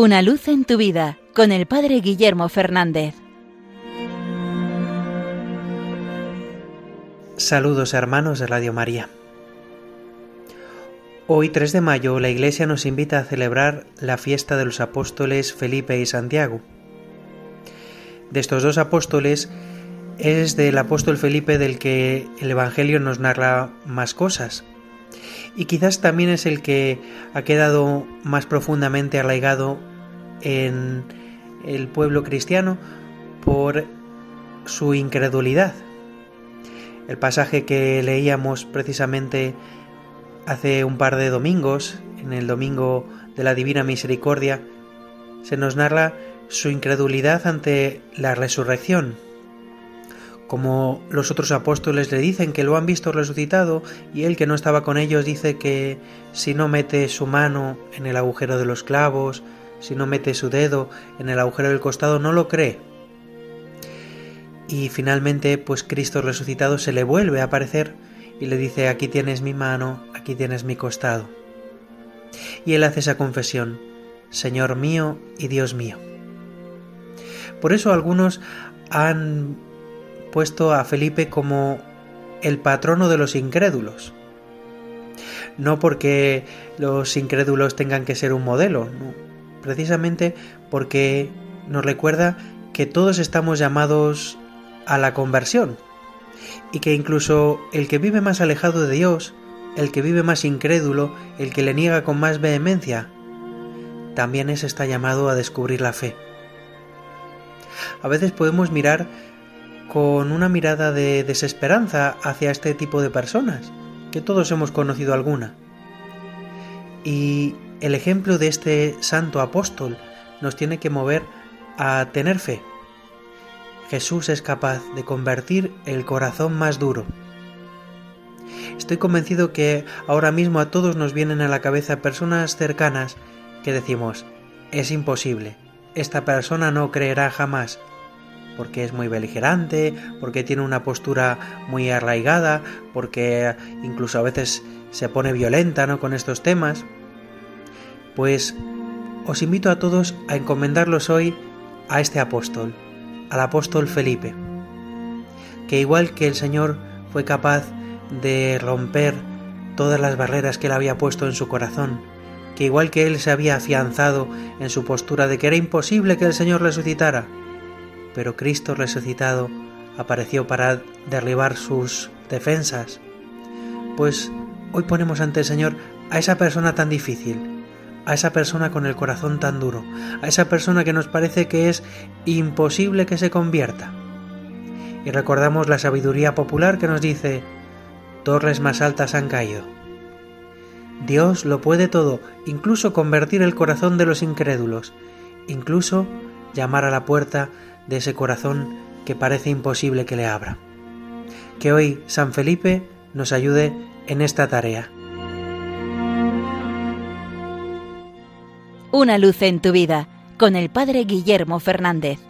Una luz en tu vida con el Padre Guillermo Fernández. Saludos hermanos de Radio María. Hoy 3 de mayo la Iglesia nos invita a celebrar la fiesta de los apóstoles Felipe y Santiago. De estos dos apóstoles es del apóstol Felipe del que el Evangelio nos narra más cosas y quizás también es el que ha quedado más profundamente arraigado en el pueblo cristiano por su incredulidad. El pasaje que leíamos precisamente hace un par de domingos, en el domingo de la Divina Misericordia, se nos narra su incredulidad ante la resurrección, como los otros apóstoles le dicen que lo han visto resucitado y él que no estaba con ellos dice que si no mete su mano en el agujero de los clavos, si no mete su dedo en el agujero del costado, no lo cree. Y finalmente, pues Cristo resucitado se le vuelve a aparecer y le dice, aquí tienes mi mano, aquí tienes mi costado. Y él hace esa confesión, Señor mío y Dios mío. Por eso algunos han puesto a Felipe como el patrono de los incrédulos. No porque los incrédulos tengan que ser un modelo, precisamente porque nos recuerda que todos estamos llamados a la conversión y que incluso el que vive más alejado de Dios, el que vive más incrédulo, el que le niega con más vehemencia, también es está llamado a descubrir la fe. A veces podemos mirar con una mirada de desesperanza hacia este tipo de personas, que todos hemos conocido alguna. Y el ejemplo de este santo apóstol nos tiene que mover a tener fe. Jesús es capaz de convertir el corazón más duro. Estoy convencido que ahora mismo a todos nos vienen a la cabeza personas cercanas que decimos, es imposible, esta persona no creerá jamás, porque es muy beligerante, porque tiene una postura muy arraigada, porque incluso a veces se pone violenta ¿no? con estos temas. Pues os invito a todos a encomendarlos hoy a este apóstol, al apóstol Felipe, que igual que el Señor fue capaz de romper todas las barreras que él había puesto en su corazón, que igual que él se había afianzado en su postura de que era imposible que el Señor resucitara, pero Cristo resucitado apareció para derribar sus defensas. Pues hoy ponemos ante el Señor a esa persona tan difícil, a esa persona con el corazón tan duro, a esa persona que nos parece que es imposible que se convierta. Y recordamos la sabiduría popular que nos dice, torres más altas han caído. Dios lo puede todo, incluso convertir el corazón de los incrédulos, incluso llamar a la puerta de ese corazón que parece imposible que le abra. Que hoy San Felipe nos ayude en esta tarea. Una luz en tu vida con el Padre Guillermo Fernández.